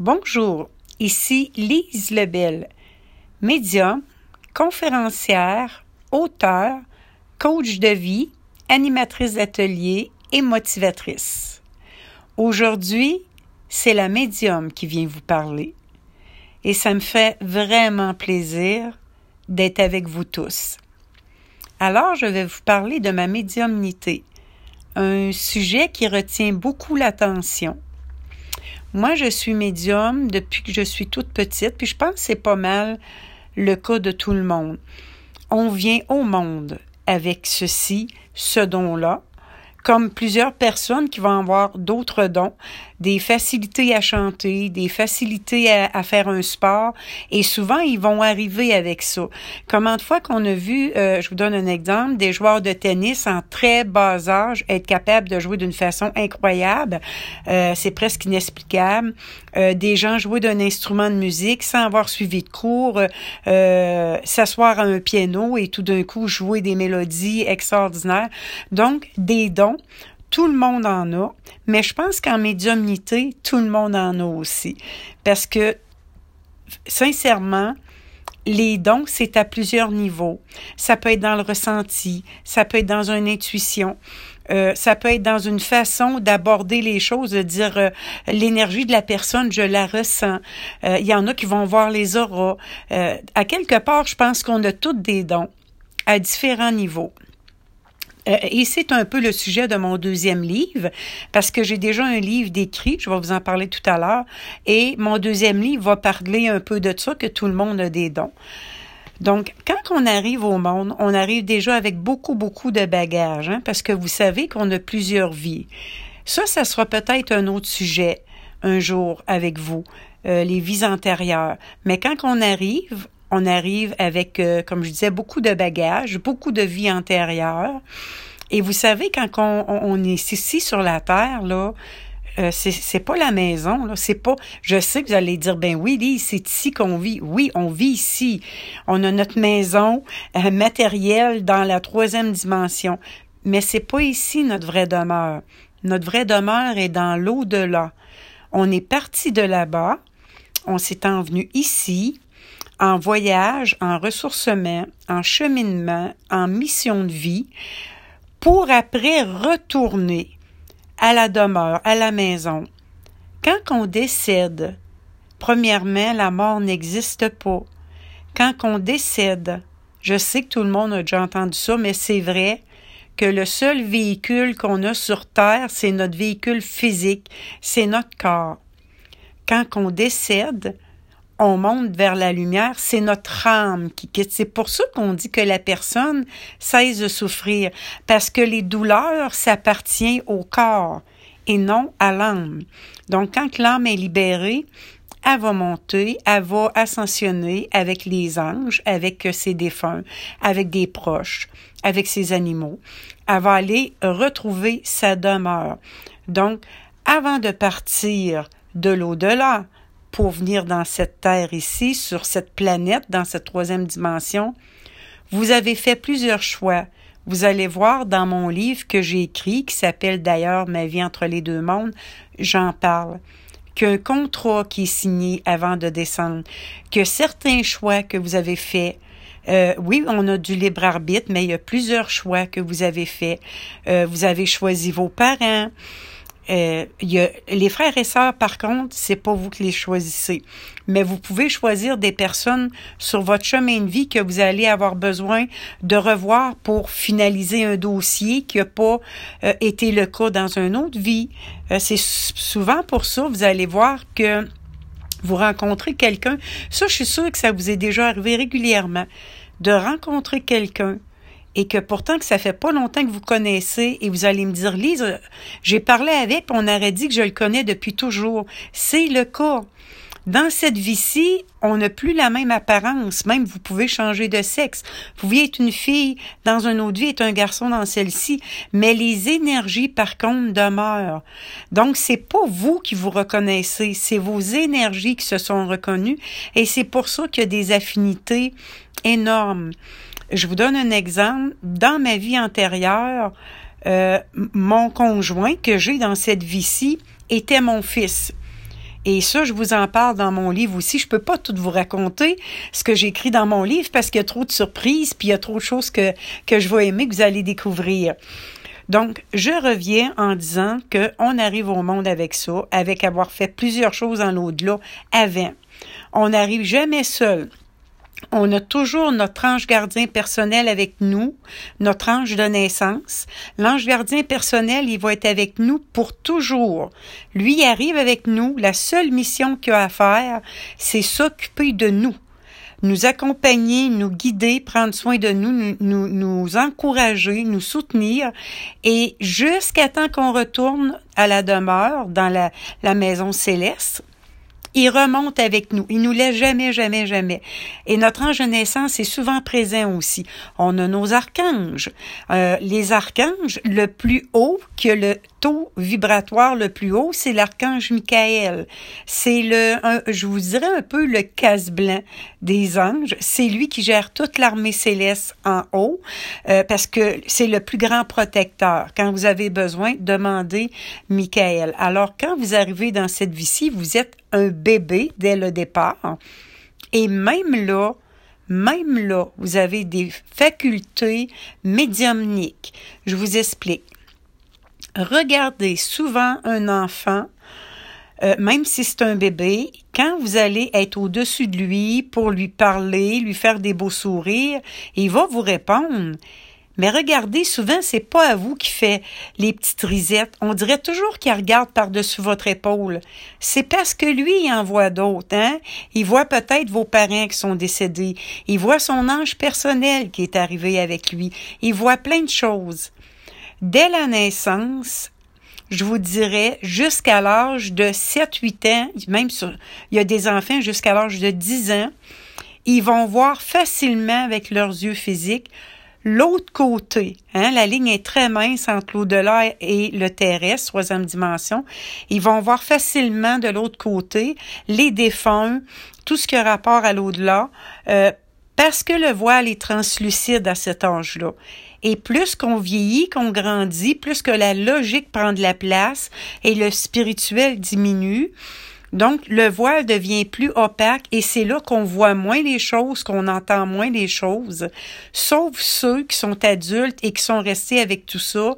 Bonjour, ici Lise Lebel, médium, conférencière, auteur, coach de vie, animatrice d'atelier et motivatrice. Aujourd'hui, c'est la médium qui vient vous parler et ça me fait vraiment plaisir d'être avec vous tous. Alors, je vais vous parler de ma médiumnité, un sujet qui retient beaucoup l'attention. Moi, je suis médium depuis que je suis toute petite, puis je pense que c'est pas mal le cas de tout le monde. On vient au monde avec ceci, ce don-là, comme plusieurs personnes qui vont avoir d'autres dons, des facilités à chanter, des facilités à, faire un sport, et souvent ils vont arriver avec ça. Comment de fois qu'on a vu, euh, je vous donne un exemple, des joueurs de tennis en très bas âge être capables de jouer d'une façon incroyable, euh, c'est presque inexplicable. Euh, des gens jouer d'un instrument de musique sans avoir suivi de cours, s'asseoir à un piano et tout d'un coup jouer des mélodies extraordinaires. Donc des dons tout le monde en a, mais je pense qu'en médiumnité, tout le monde en a aussi. Parce que, sincèrement, les dons, c'est à plusieurs niveaux. Ça peut être dans le ressenti, ça peut être dans une intuition, euh, ça peut être dans une façon d'aborder les choses, de dire euh, l'énergie de la personne, je la ressens. Euh, il y en a qui vont voir les auras. à quelque part, je pense qu'on a tous des dons à différents niveaux. Euh, et c'est un peu le sujet de mon deuxième livre, parce que j'ai déjà un livre décrit, je vais vous en parler tout à l'heure, et mon deuxième livre va parler un peu de ça, que tout le monde a des dons. Donc, quand on arrive au monde, on arrive déjà avec beaucoup, beaucoup de bagages, hein, parce que vous savez qu'on a plusieurs vies. Ça, ça sera peut-être un autre sujet un jour avec vous, euh, les vies antérieures. Mais quand on arrive, on arrive avec, euh, comme je disais, beaucoup de bagages, beaucoup de vie antérieure. Et vous savez, quand on, est ici sur la terre, là, euh, c'est pas la maison, là. C'est pas. Je sais que vous allez dire, ben oui, c'est ici qu'on vit. Oui, on vit ici. On a notre maison euh, matérielle dans la troisième dimension. Mais c'est pas ici notre vraie demeure. Notre vraie demeure est dans l'au-delà. On est parti de là-bas. On s'est envenu ici en voyage, en ressourcement, en cheminement, en mission de vie, pour après retourner à la demeure, à la maison. Quand on décède, premièrement, la mort n'existe pas. Quand on décède, je sais que tout le monde a déjà entendu ça, mais c'est vrai que le seul véhicule qu'on a sur Terre, c'est notre véhicule physique, c'est notre corps. Quand on décède, on monte vers la lumière, c'est notre âme qui quitte. C'est pour ça qu'on dit que la personne cesse de souffrir, parce que les douleurs s'appartiennent au corps et non à l'âme. Donc, quand l'âme est libérée, elle va monter, elle va ascensionner avec les anges, avec ses défunts, avec des proches, avec ses animaux. Elle va aller retrouver sa demeure. Donc, avant de partir de l'au-delà, pour venir dans cette terre ici, sur cette planète, dans cette troisième dimension, vous avez fait plusieurs choix. Vous allez voir dans mon livre que j'ai écrit, qui s'appelle d'ailleurs Ma vie entre les deux mondes, j'en parle qu'un contrat qui est signé avant de descendre, que certains choix que vous avez faits, euh, oui, on a du libre arbitre, mais il y a plusieurs choix que vous avez faits. Euh, vous avez choisi vos parents, euh, y a, les frères et sœurs, par contre, c'est pas vous qui les choisissez. Mais vous pouvez choisir des personnes sur votre chemin de vie que vous allez avoir besoin de revoir pour finaliser un dossier qui n'a pas euh, été le cas dans une autre vie. Euh, c'est souvent pour ça, vous allez voir que vous rencontrez quelqu'un. Ça, je suis sûre que ça vous est déjà arrivé régulièrement de rencontrer quelqu'un et que pourtant que ça fait pas longtemps que vous connaissez et vous allez me dire Lise, j'ai parlé avec, on aurait dit que je le connais depuis toujours. C'est le cas. Dans cette vie-ci, on n'a plus la même apparence. Même vous pouvez changer de sexe. Vous pouviez être une fille dans une autre vie, être un garçon dans celle-ci. Mais les énergies, par contre, demeurent. Donc, c'est pas vous qui vous reconnaissez. C'est vos énergies qui se sont reconnues. Et c'est pour ça qu'il y a des affinités énormes. Je vous donne un exemple. Dans ma vie antérieure, euh, mon conjoint que j'ai dans cette vie-ci était mon fils. Et ça, je vous en parle dans mon livre aussi. Je peux pas tout vous raconter ce que j'écris dans mon livre parce qu'il y a trop de surprises, puis il y a trop de choses que, que je vais aimer, que vous allez découvrir. Donc, je reviens en disant qu'on arrive au monde avec ça, avec avoir fait plusieurs choses dans l'au-delà avant. On n'arrive jamais seul on a toujours notre ange gardien personnel avec nous, notre ange de naissance. L'ange gardien personnel, il va être avec nous pour toujours. Lui il arrive avec nous. La seule mission qu'il a à faire, c'est s'occuper de nous nous accompagner, nous guider, prendre soin de nous, nous, nous, encourager, nous soutenir, et jusqu'à temps qu'on retourne à la demeure dans la, la maison céleste, il remonte avec nous. Il nous laisse jamais, jamais, jamais. Et notre ange naissance est souvent présent aussi. On a nos archanges. Euh, les archanges, le plus haut que le taux vibratoire le plus haut, c'est l'archange Michael. C'est le, je vous dirais un peu le casse-blanc des anges. C'est lui qui gère toute l'armée céleste en haut, euh, parce que c'est le plus grand protecteur. Quand vous avez besoin, demandez Michael. Alors, quand vous arrivez dans cette vie-ci, vous êtes un bébé dès le départ. Et même là, même là, vous avez des facultés médiumniques. Je vous explique. Regardez souvent un enfant, euh, même si c'est un bébé, quand vous allez être au-dessus de lui pour lui parler, lui faire des beaux sourires, il va vous répondre. Mais regardez, souvent, c'est pas à vous qui fait les petites risettes. On dirait toujours qu'il regarde par-dessus votre épaule. C'est parce que lui, il en voit d'autres, hein? Il voit peut-être vos parents qui sont décédés. Il voit son ange personnel qui est arrivé avec lui. Il voit plein de choses. Dès la naissance, je vous dirais, jusqu'à l'âge de 7-8 ans, même il y a des enfants jusqu'à l'âge de 10 ans, ils vont voir facilement avec leurs yeux physiques L'autre côté, hein, la ligne est très mince entre l'au-delà et le terrestre, troisième dimension. Ils vont voir facilement de l'autre côté les défunts, tout ce qui a rapport à l'au-delà, euh, parce que le voile est translucide à cet âge-là. Et plus qu'on vieillit, qu'on grandit, plus que la logique prend de la place et le spirituel diminue, donc, le voile devient plus opaque et c'est là qu'on voit moins les choses, qu'on entend moins les choses, sauf ceux qui sont adultes et qui sont restés avec tout ça.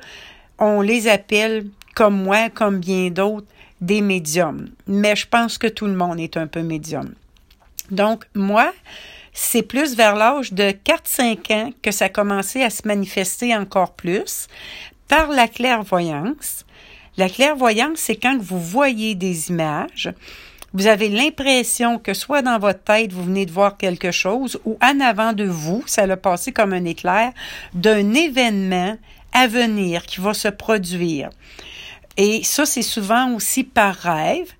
On les appelle, comme moi, comme bien d'autres, des médiums. Mais je pense que tout le monde est un peu médium. Donc, moi, c'est plus vers l'âge de 4-5 ans que ça a commencé à se manifester encore plus par la clairvoyance. La clairvoyance, c'est quand vous voyez des images, vous avez l'impression que soit dans votre tête, vous venez de voir quelque chose, ou en avant de vous, ça l'a passé comme un éclair, d'un événement à venir qui va se produire. Et ça, c'est souvent aussi par rêve.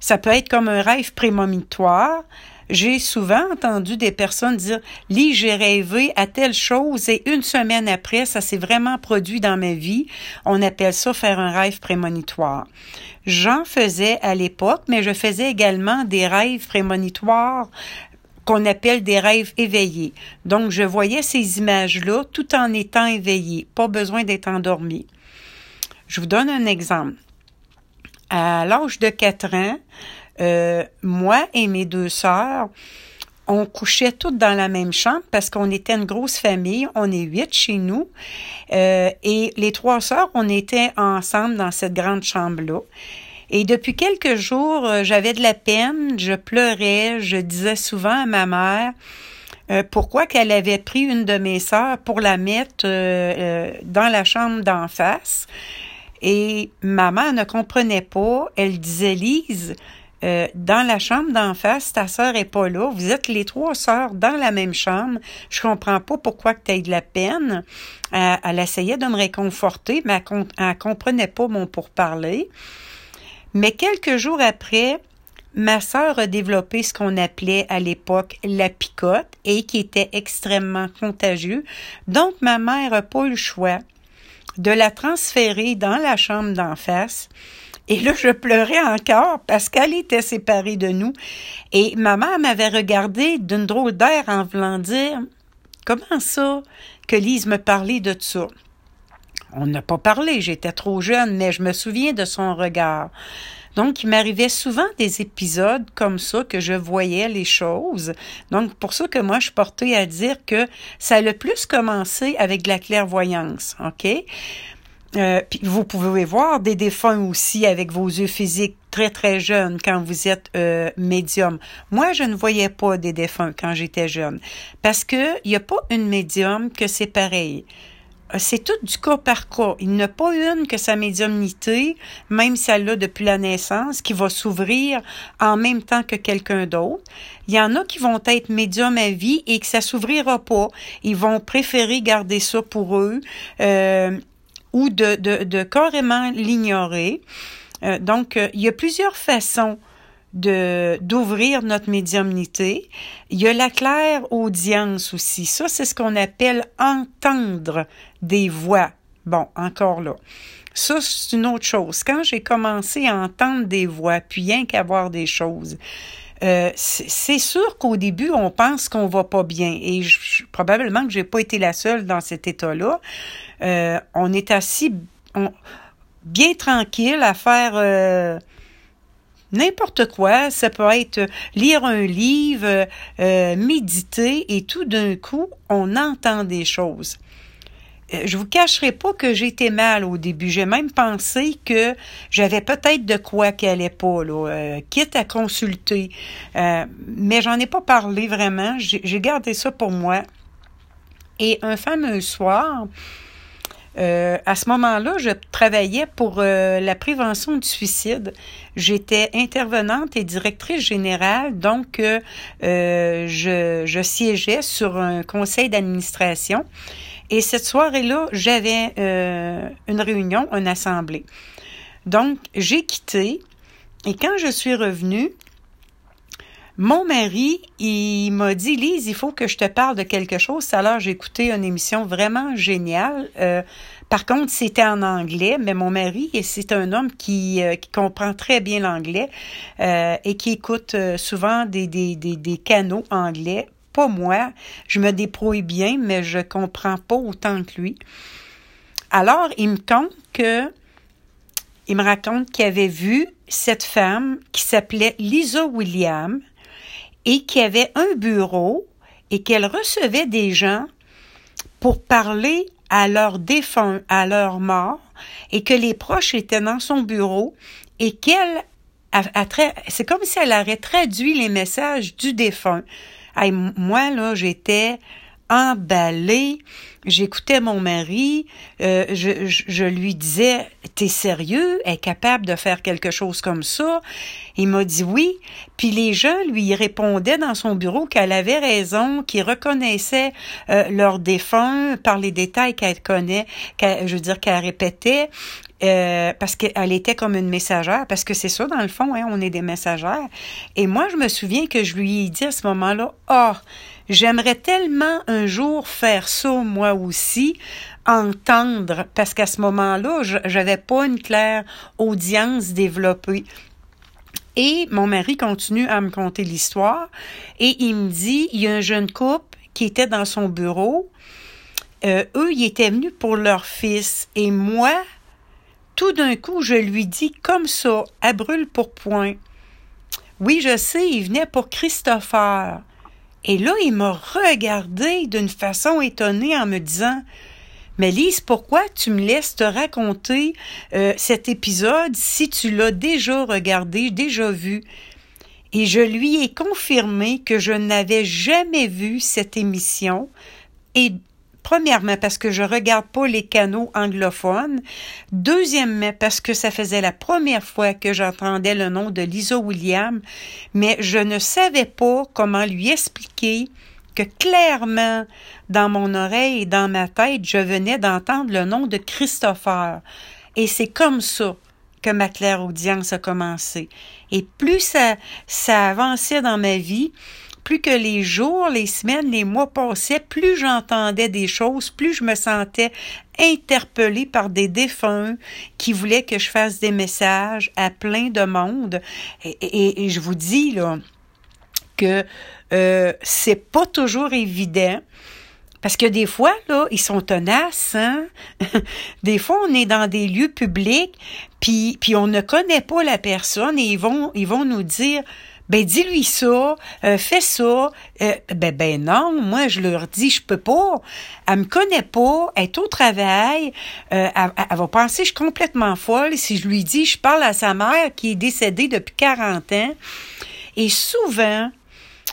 Ça peut être comme un rêve prémonitoire. J'ai souvent entendu des personnes dire Lis, j'ai rêvé à telle chose et une semaine après, ça s'est vraiment produit dans ma vie. On appelle ça faire un rêve prémonitoire. J'en faisais à l'époque, mais je faisais également des rêves prémonitoires qu'on appelle des rêves éveillés. Donc, je voyais ces images-là tout en étant éveillé, pas besoin d'être endormi. Je vous donne un exemple. À l'âge de 4 ans, euh, moi et mes deux sœurs, on couchait toutes dans la même chambre parce qu'on était une grosse famille. On est huit chez nous. Euh, et les trois sœurs, on était ensemble dans cette grande chambre-là. Et depuis quelques jours, euh, j'avais de la peine, je pleurais, je disais souvent à ma mère pourquoi qu'elle avait pris une de mes sœurs pour la mettre dans la chambre d'en face. Et maman ne comprenait pas. Elle disait, Lise, euh, dans la chambre d'en face, ta sœur est pas là. Vous êtes les trois sœurs dans la même chambre. Je comprends pas pourquoi que tu de la peine. Elle essayait de me réconforter, mais elle, elle comprenait pas mon pourparler. Mais quelques jours après, ma sœur a développé ce qu'on appelait à l'époque la picote et qui était extrêmement contagieux. Donc, ma mère n'a pas eu le choix de la transférer dans la chambre d'en face et là, je pleurais encore parce qu'elle était séparée de nous. Et ma mère m'avait regardé d'une drôle d'air en voulant dire Comment ça que Lise me parlait de ça? On n'a pas parlé, j'étais trop jeune, mais je me souviens de son regard. Donc, il m'arrivait souvent des épisodes comme ça que je voyais les choses. Donc, pour ça que moi, je portée à dire que ça a le plus commencé avec la clairvoyance, OK? Euh, vous pouvez voir des défunts aussi avec vos yeux physiques très très jeunes quand vous êtes euh, médium. Moi, je ne voyais pas des défunts quand j'étais jeune parce que il n'y a pas une médium que c'est pareil. Euh, c'est tout du cas par cas. Il n'y a pas une que sa médiumnité, même si elle l'a depuis la naissance, qui va s'ouvrir en même temps que quelqu'un d'autre. Il y en a qui vont être médiums à vie et que ça s'ouvrira pas. Ils vont préférer garder ça pour eux. Euh, ou de, de, carrément l'ignorer. Euh, donc, euh, il y a plusieurs façons de d'ouvrir notre médiumnité. Il y a la claire audience aussi. Ça, c'est ce qu'on appelle entendre des voix. Bon, encore là. Ça, c'est une autre chose. Quand j'ai commencé à entendre des voix, puis rien qu'à des choses, euh, c'est sûr qu'au début, on pense qu'on va pas bien. Et probablement que j'ai pas été la seule dans cet état-là. Euh, on est assis bien tranquille à faire euh, n'importe quoi. Ça peut être lire un livre, méditer, et tout d'un coup, on entend des choses. Euh, je vous cacherai pas que j'étais mal au début. J'ai même pensé que j'avais peut-être de quoi qui allait pas, euh, quitte à consulter. Euh, mais j'en ai pas parlé vraiment. J'ai gardé ça pour moi. Et un fameux soir, à ce moment-là, je travaillais pour la prévention du suicide. J'étais intervenante et directrice générale, donc je siégeais sur un conseil d'administration. Et cette soirée-là, j'avais euh, une réunion, une assemblée. Donc, j'ai quitté et quand je suis revenue, mon mari, il m'a dit, Lise, il faut que je te parle de quelque chose. Alors, j'ai écouté une émission vraiment géniale. Euh, par contre, c'était en anglais, mais mon mari, c'est un homme qui, euh, qui comprend très bien l'anglais et qui écoute souvent des canaux anglais pas moi. Je me débrouille bien, mais je comprends pas autant que lui. Alors, il me compte que, il me raconte qu'il avait vu cette femme qui s'appelait Lisa William et qui avait un bureau et qu'elle recevait des gens pour parler à leurs défunts, à leur mort, et que les proches étaient dans son bureau et qu'elle c'est comme si elle aurait traduit les messages du défunt moi, là, j'étais emballée. J'écoutais mon mari, euh, je, lui disais, t'es sérieux? est capable de faire quelque chose comme ça? Il m'a dit oui. Puis les gens lui répondaient dans son bureau qu'elle avait raison, qu'ils reconnaissaient euh, leurs défunts par les détails qu'elle connaît, qu'elle, je veux dire qu'elle répétait. Euh, parce qu'elle était comme une messagère, parce que c'est ça, dans le fond, hein, on est des messagères. Et moi, je me souviens que je lui ai dit à ce moment-là, oh, j'aimerais tellement un jour faire ça, moi aussi, entendre, parce qu'à ce moment-là, j'avais pas une claire audience développée. Et mon mari continue à me conter l'histoire et il me dit, il y a un jeune couple qui était dans son bureau. Euh, eux, ils étaient venus pour leur fils et moi, tout d'un coup, je lui dis comme ça, à brûle pour point. Oui, je sais, il venait pour Christopher. Et là, il m'a regardé d'une façon étonnée en me disant Mais Lise, pourquoi tu me laisses te raconter euh, cet épisode si tu l'as déjà regardé, déjà vu? Et je lui ai confirmé que je n'avais jamais vu cette émission et Premièrement, parce que je regarde pas les canaux anglophones. Deuxièmement, parce que ça faisait la première fois que j'entendais le nom de Lisa William, mais je ne savais pas comment lui expliquer que clairement, dans mon oreille et dans ma tête, je venais d'entendre le nom de Christopher. Et c'est comme ça que ma claire audience a commencé. Et plus ça, ça avançait dans ma vie, plus que les jours, les semaines, les mois passaient, plus j'entendais des choses, plus je me sentais interpellée par des défunts qui voulaient que je fasse des messages à plein de monde. Et, je vous dis là que euh, c'est pas toujours évident Parce que des fois, là, ils sont tenaces, hein? des fois, on est dans des lieux publics, puis, puis on ne connaît pas la personne et ils vont, ils vont nous dire, ben dis-lui ça, euh, fais ça. Euh, ben ben non, moi je leur dis je peux pas. Elle me connaît pas, elle est au travail, euh, elle, va penser je suis complètement folle si je lui dis je parle à sa mère qui est décédée depuis 40 ans. Et souvent,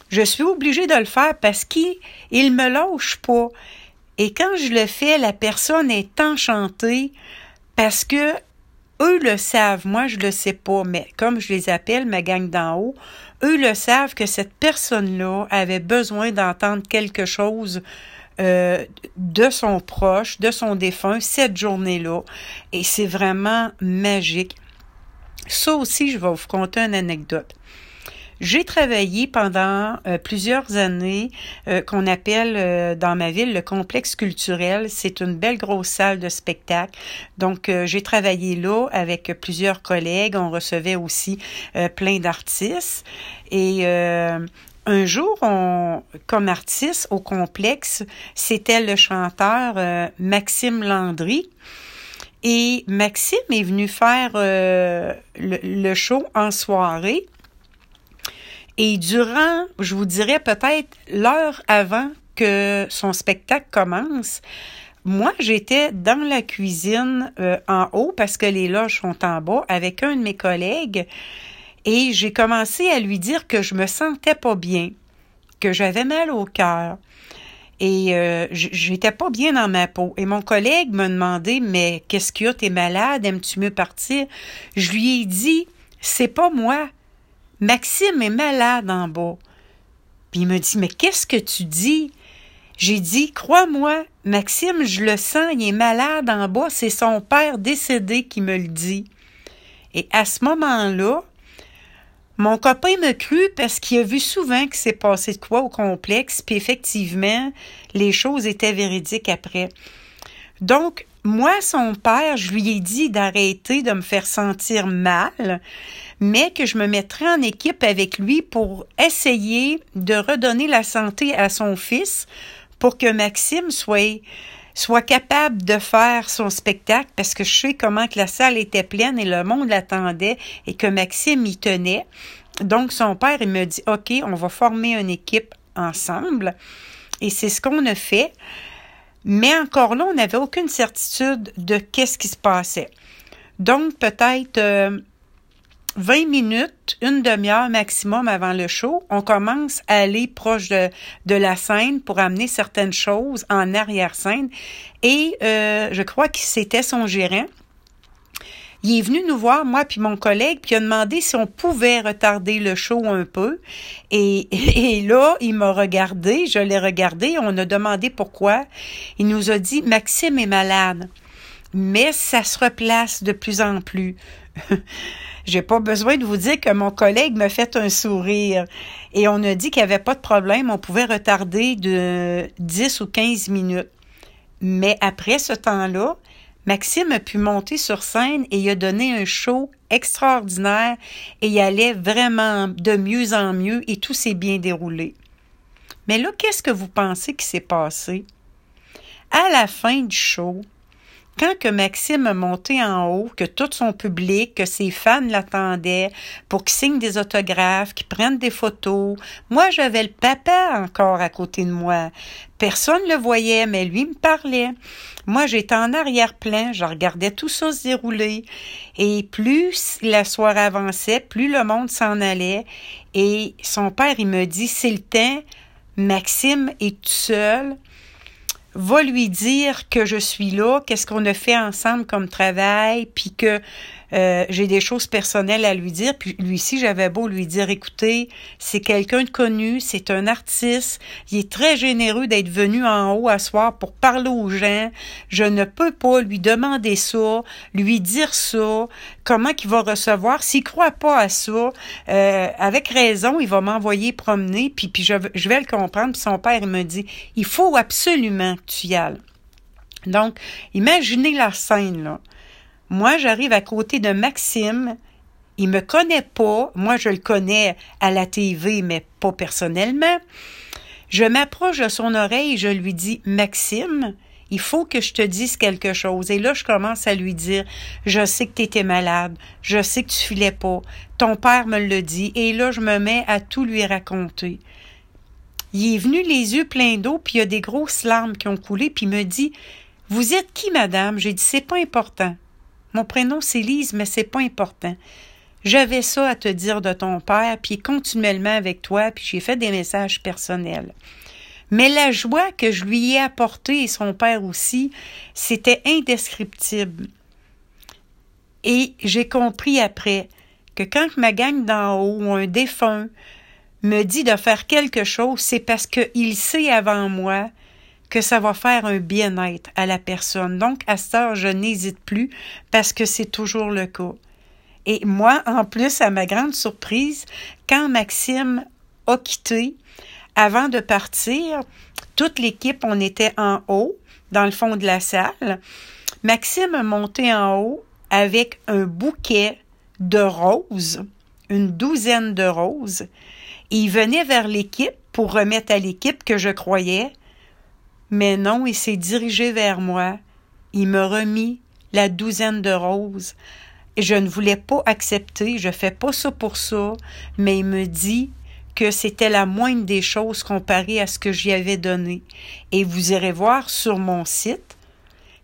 je suis obligée de le faire parce qu'il il me lâche pas. Et quand je le fais, la personne est enchantée parce que eux le savent, moi je le sais pas, mais comme je les appelle, ma gang d'en haut, eux le savent que cette personne-là avait besoin d'entendre quelque chose euh, de son proche, de son défunt, cette journée-là. Et c'est vraiment magique. Ça aussi, je vais vous conter une anecdote. J'ai travaillé pendant euh, plusieurs années euh, qu'on appelle euh, dans ma ville le complexe culturel. C'est une belle grosse salle de spectacle. Donc j'ai travaillé là avec plusieurs collègues. On recevait aussi plein d'artistes et un jour, on, comme artiste au complexe, c'était le chanteur Maxime Landry. Et Maxime est venu faire le, show en soirée. Et durant, je vous dirais peut-être l'heure avant que son spectacle commence, moi, j'étais dans la cuisine euh, en haut parce que les loges sont en bas avec un de mes collègues. Et j'ai commencé à lui dire que je me sentais pas bien, que j'avais mal au cœur. Et euh, j'étais pas bien dans ma peau. Et mon collègue m'a demandé mais qu'est-ce qu'il y a, t'es malade, aimes-tu mieux partir Je lui ai dit c'est pas moi, Maxime est malade en bas. Puis il me dit, mais qu'est-ce que tu dis? J'ai dit, crois-moi, Maxime, je le sens, il est malade en bas, c'est son père décédé qui me le dit. Et à ce moment-là, mon copain me crut parce qu'il a vu souvent que c'est passé de quoi au complexe, puis effectivement, les choses étaient véridiques après. Donc, moi, son père, je lui ai dit d'arrêter de me faire sentir mal, mais que je me mettrais en équipe avec lui pour essayer de redonner la santé à son fils pour que Maxime soit soit capable de faire son spectacle parce que je sais comment que la salle était pleine et le monde l'attendait et que Maxime y tenait. Donc son père il me dit OK, on va former une équipe ensemble et c'est ce qu'on a fait. Mais encore là, on n'avait aucune certitude de qu'est-ce qui se passait. Donc, peut-être 20 euh, minutes, une demi-heure maximum avant le show, on commence à aller proche de, de la scène pour amener certaines choses en arrière-scène. Et euh, je crois que c'était son gérant il est venu nous voir, moi puis mon collègue, puis il a demandé si on pouvait retarder le show un peu. Et, et là, il m'a regardé, je l'ai regardé, on a demandé pourquoi. Il nous a dit, Maxime est malade, mais ça se replace de plus en plus. J'ai pas besoin de vous dire que mon collègue m'a fait un sourire et on a dit qu'il n'y avait pas de problème, on pouvait retarder de 10 ou 15 minutes. Mais après ce temps-là, Maxime a pu monter sur scène et il a donné un show extraordinaire et il allait vraiment de mieux en mieux et tout s'est bien déroulé. Mais là, qu'est-ce que vous pensez qui s'est passé? À la fin du show, quand que Maxime a monté en haut, que tout son public, que ses fans l'attendaient pour qu'il signe des autographes, qu'il prenne des photos, moi j'avais le papa encore à côté de moi. Personne ne le voyait, mais lui me parlait. Moi, j'étais en arrière-plan, je regardais tout ça se dérouler. Et plus la soirée avançait, plus le monde s'en allait. Et son père, il me dit, c'est le temps, Maxime est tout seul, va lui dire que je suis là, qu'est-ce qu'on a fait ensemble comme travail, puis que euh, j'ai des choses personnelles à lui dire. Puis lui aussi, j'avais beau lui dire, écoutez, c'est quelqu'un de connu, c'est un artiste, il est très généreux d'être venu en haut à soir pour parler aux gens. Je ne peux pas lui demander ça, lui dire ça, comment qu'il va recevoir? S'il croit pas à ça, euh, avec raison, il va m'envoyer promener, puis, puis je, vais le comprendre. Puis son père, il me dit, il faut absolument que tu y ailles. Donc, imaginez la scène, là. Moi, j'arrive à côté de Maxime. Il me connaît pas. Moi, je le connais à la TV, mais pas personnellement. Je m'approche de son oreille et je lui dis Maxime, il faut que je te dise quelque chose. Et là, je commence à lui dire, je sais que tu étais malade, je sais que tu filais pas, ton père me le dit, et là, je me mets à tout lui raconter. Il est venu les yeux pleins d'eau, puis il y a des grosses larmes qui ont coulé, puis il me dit, vous êtes qui, madame? J'ai dit, c'est pas important. Mon prénom, c'est Lise, mais c'est pas important. J'avais ça à te dire de ton père, puis continuellement avec toi, puis j'ai fait des messages personnels. Mais la joie que je lui ai apportée et son père aussi, c'était indescriptible. Et j'ai compris après que quand ma gang d'en haut ou un défunt me dit de faire quelque chose, c'est parce qu'il sait avant moi que ça va faire un bien-être à la personne. Donc, à heure, je n'hésite plus parce que c'est toujours le cas. Et moi, en plus, à ma grande surprise, quand Maxime a quitté, avant de partir, toute l'équipe, on était en haut, dans le fond de la salle. Maxime a monté en haut avec un bouquet de roses, une douzaine de roses. il venait vers l'équipe pour remettre à l'équipe que je croyais, mais non, il s'est dirigé vers moi. Il me remit la douzaine de roses. Et je ne voulais pas accepter, je fais pas ça pour ça, mais il me dit que c'était la moindre des choses comparée à ce que j'y avais donné. Et vous irez voir sur mon site,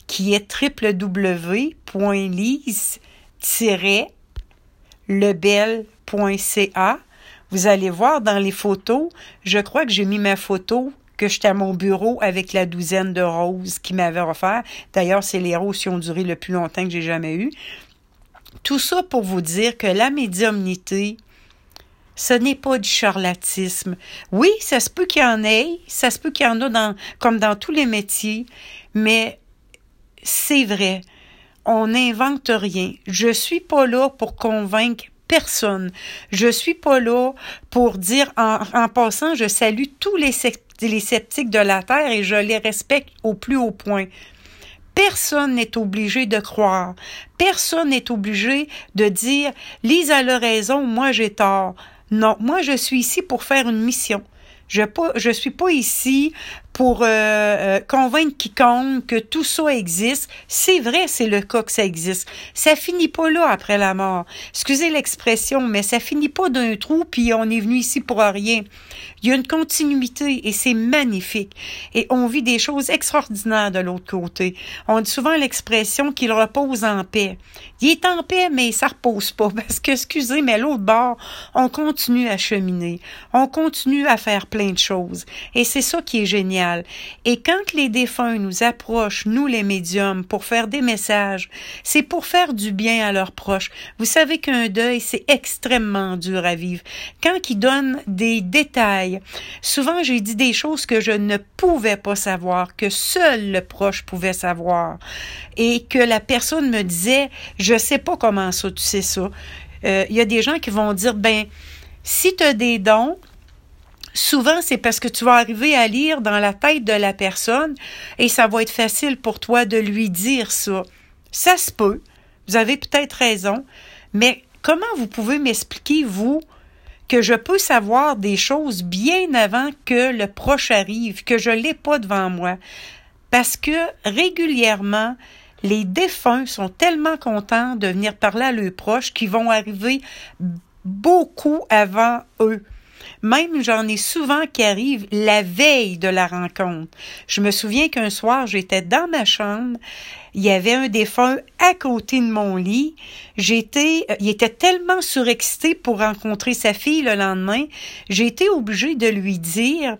qui est www.lise-lebel.ca. Vous allez voir dans les photos, je crois que j'ai mis ma photo que j'étais à mon bureau avec la douzaine de roses qui m'avaient offert. D'ailleurs, c'est les roses qui ont duré le plus longtemps que j'ai jamais eu. Tout ça pour vous dire que la médiumnité, ce n'est pas du charlatisme. Oui, ça se peut qu'il y en ait, ça se peut qu'il y en a dans, comme dans tous les métiers, mais c'est vrai. On n'invente rien. Je suis pas là pour convaincre personne. Je suis pas là pour dire en, passant, je salue tous les, les sceptiques de la terre et je les respecte au plus haut point. Personne n'est obligé de croire. Personne n'est obligé de dire Lise a le raison, moi j'ai tort. Non, moi je suis ici pour faire une mission. Je ne suis pas ici pour euh, euh, convaincre quiconque que tout ça existe. C'est vrai, c'est le cas que ça existe. Ça finit pas là après la mort. Excusez l'expression, mais ça finit pas d'un trou puis on est venu ici pour rien. Il y a une continuité et c'est magnifique. Et on vit des choses extraordinaires de l'autre côté. On dit souvent l'expression qu'il repose en paix. Il est en paix, mais ça repose pas parce que, excusez, mais l'autre bord, on continue à cheminer. On continue à faire plein de choses. Et c'est ça qui est génial. Et quand les défunts nous approchent, nous les médiums, pour faire des messages, c'est pour faire du bien à leurs proches. Vous savez qu'un deuil, c'est extrêmement dur à vivre. Quand ils donnent des détails, souvent j'ai dit des choses que je ne pouvais pas savoir, que seul le proche pouvait savoir. Et que la personne me disait, je sais pas comment ça, tu sais ça. Il euh, y a des gens qui vont dire, ben, si tu as des dons, souvent c'est parce que tu vas arriver à lire dans la tête de la personne et ça va être facile pour toi de lui dire ça. Ça se peut, vous avez peut-être raison, mais comment vous pouvez m'expliquer, vous, que je peux savoir des choses bien avant que le proche arrive, que je l'ai pas devant moi? Parce que régulièrement, les défunts sont tellement contents de venir parler à leurs proches qu'ils vont arriver beaucoup avant eux. Même j'en ai souvent qui arrivent la veille de la rencontre. Je me souviens qu'un soir, j'étais dans ma chambre, il y avait un défunt à côté de mon lit. J'étais, il était tellement surexcité pour rencontrer sa fille le lendemain, j'ai été obligée de lui dire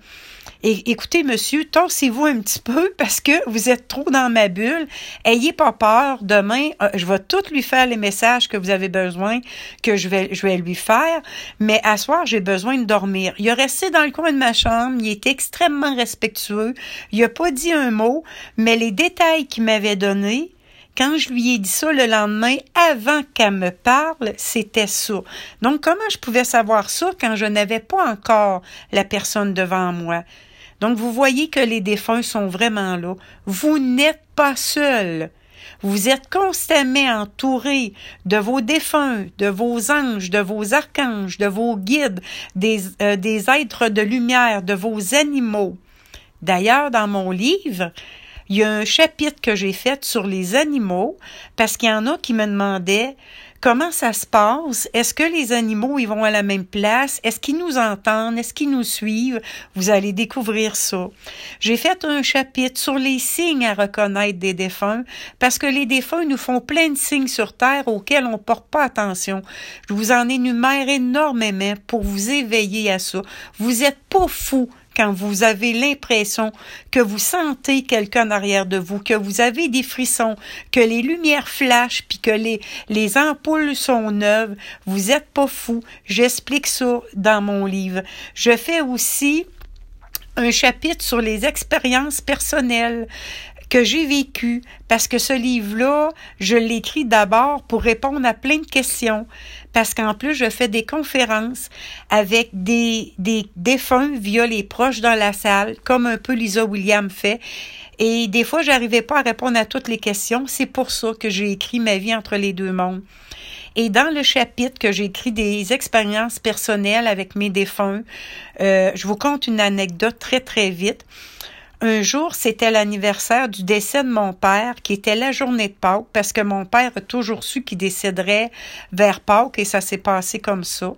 écoutez, monsieur, torsez-vous un petit peu parce que vous êtes trop dans ma bulle. Ayez pas peur. Demain, euh, je vais tout lui faire les messages que vous avez besoin, que je vais, je vais lui faire. Mais à soir, j'ai besoin de dormir. Il a resté dans le coin de ma chambre. Il était extrêmement respectueux. Il a pas dit un mot, mais les détails qu'il m'avait donnés, quand je lui ai dit ça le lendemain, avant qu'elle me parle, c'était ça. Donc, comment je pouvais savoir ça quand je n'avais pas encore la personne devant moi? Donc, vous voyez que les défunts sont vraiment là. Vous n'êtes pas seul. Vous êtes constamment entouré de vos défunts, de vos anges, de vos archanges, de vos guides, des, euh, des êtres de lumière, de vos animaux. D'ailleurs, dans mon livre, il y a un chapitre que j'ai fait sur les animaux parce qu'il y en a qui me demandaient Comment ça se passe? Est-ce que les animaux, ils vont à la même place? Est-ce qu'ils nous entendent? Est-ce qu'ils nous suivent? Vous allez découvrir ça. J'ai fait un chapitre sur les signes à reconnaître des défunts parce que les défunts nous font plein de signes sur Terre auxquels on porte pas attention. Je vous en énumère énormément pour vous éveiller à ça. Vous êtes pas fous quand vous avez l'impression que vous sentez quelqu'un derrière de vous, que vous avez des frissons, que les lumières flashent, puis que les, les ampoules sont neuves, vous êtes pas fou. J'explique ça dans mon livre. Je fais aussi un chapitre sur les expériences personnelles que j'ai vécues parce que ce livre-là, je l'écris d'abord pour répondre à plein de questions parce qu'en plus, je fais des conférences avec des, des défunts via les proches dans la salle, comme un peu Lisa William fait. Et des fois, j'arrivais pas à répondre à toutes les questions. C'est pour ça que j'ai écrit Ma vie entre les deux mondes. Et dans le chapitre que j'ai écrit des expériences personnelles avec mes défunts, euh, je vous conte une anecdote très, très vite. Un jour, c'était l'anniversaire du décès de mon père, qui était la journée de Pâques, parce que mon père a toujours su qu'il décéderait vers Pâques, et ça s'est passé comme ça.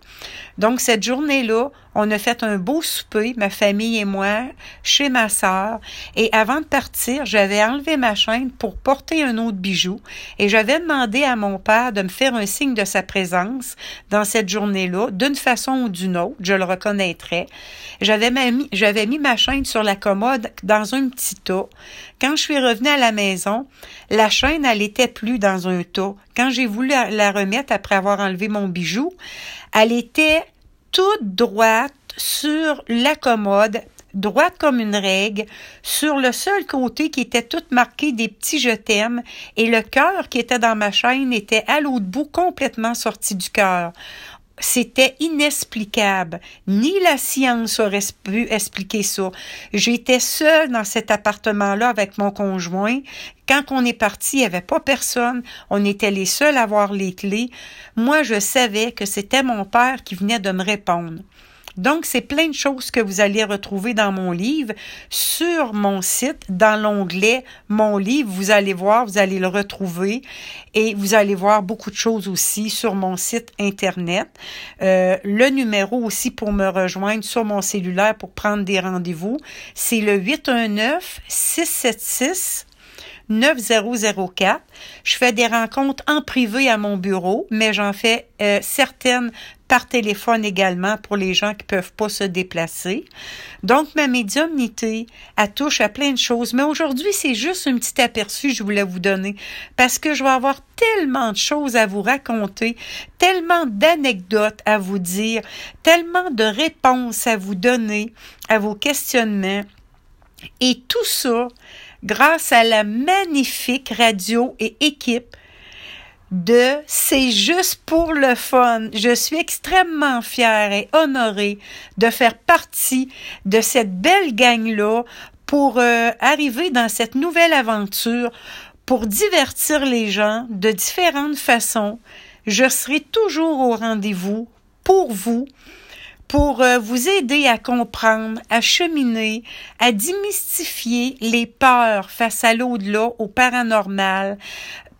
Donc, cette journée-là, on a fait un beau souper, ma famille et moi, chez ma sœur. Et avant de partir, j'avais enlevé ma chaîne pour porter un autre bijou. Et j'avais demandé à mon père de me faire un signe de sa présence dans cette journée-là, d'une façon ou d'une autre, je le reconnaîtrais. J'avais mis, ma chaîne sur la commode dans un petit tas. Quand je suis revenue à la maison, la chaîne, elle plus dans un tas. Quand j'ai voulu la remettre après avoir enlevé mon bijou, elle était toute droite sur la commode, droite comme une règle, sur le seul côté qui était tout marqué des petits je t'aime, et le cœur qui était dans ma chaîne était à l'autre bout complètement sorti du cœur. C'était inexplicable. Ni la science aurait pu expliquer ça. J'étais seule dans cet appartement-là avec mon conjoint. Quand on est parti, il n'y avait pas personne. On était les seuls à avoir les clés. Moi, je savais que c'était mon père qui venait de me répondre. Donc, c'est plein de choses que vous allez retrouver dans mon livre. Sur mon site, dans l'onglet Mon livre, vous allez voir, vous allez le retrouver et vous allez voir beaucoup de choses aussi sur mon site Internet. Euh, le numéro aussi pour me rejoindre sur mon cellulaire pour prendre des rendez-vous, c'est le 819 676 9004. Je fais des rencontres en privé à mon bureau, mais j'en fais euh, certaines par téléphone également pour les gens qui peuvent pas se déplacer. Donc, ma médiumnité, elle touche à plein de choses. Mais aujourd'hui, c'est juste un petit aperçu que je voulais vous donner parce que je vais avoir tellement de choses à vous raconter, tellement d'anecdotes à vous dire, tellement de réponses à vous donner à vos questionnements. Et tout ça, grâce à la magnifique radio et équipe de C'est juste pour le fun. Je suis extrêmement fière et honorée de faire partie de cette belle gang-là pour euh, arriver dans cette nouvelle aventure, pour divertir les gens de différentes façons. Je serai toujours au rendez-vous pour vous pour euh, vous aider à comprendre, à cheminer, à démystifier les peurs face à l'au-delà, au paranormal,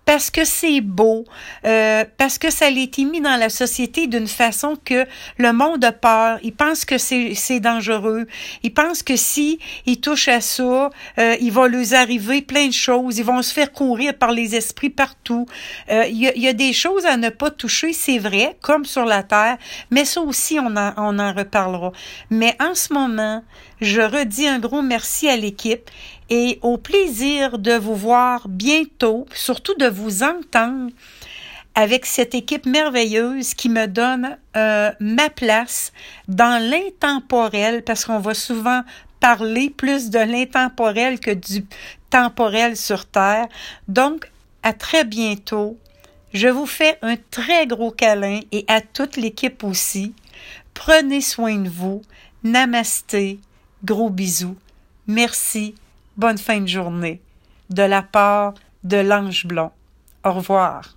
parce que c'est beau, euh, parce que ça été mis dans la société d'une façon que le monde a peur. Il pense que c'est dangereux. Il pense que si ils touchent à ça, euh, il va leur arriver plein de choses. Ils vont se faire courir par les esprits partout. Euh, il, y a, y, a, des choses à ne pas toucher, c'est vrai, comme sur la terre, mais ça aussi on en, on en reparlera. Mais en ce moment, je redis un gros merci à l'équipe et au plaisir de vous voir bientôt, surtout de vous entendre avec cette équipe merveilleuse qui me donne euh, ma place dans l'intemporel, parce qu'on va souvent parler plus de l'intemporel que du temporel sur Terre. Donc, à très bientôt. Je vous fais un très gros câlin et à toute l'équipe aussi. Prenez soin de vous. Namasté. Gros bisous. Merci bonne fin de journée de la part de l'Ange Blond. Au revoir.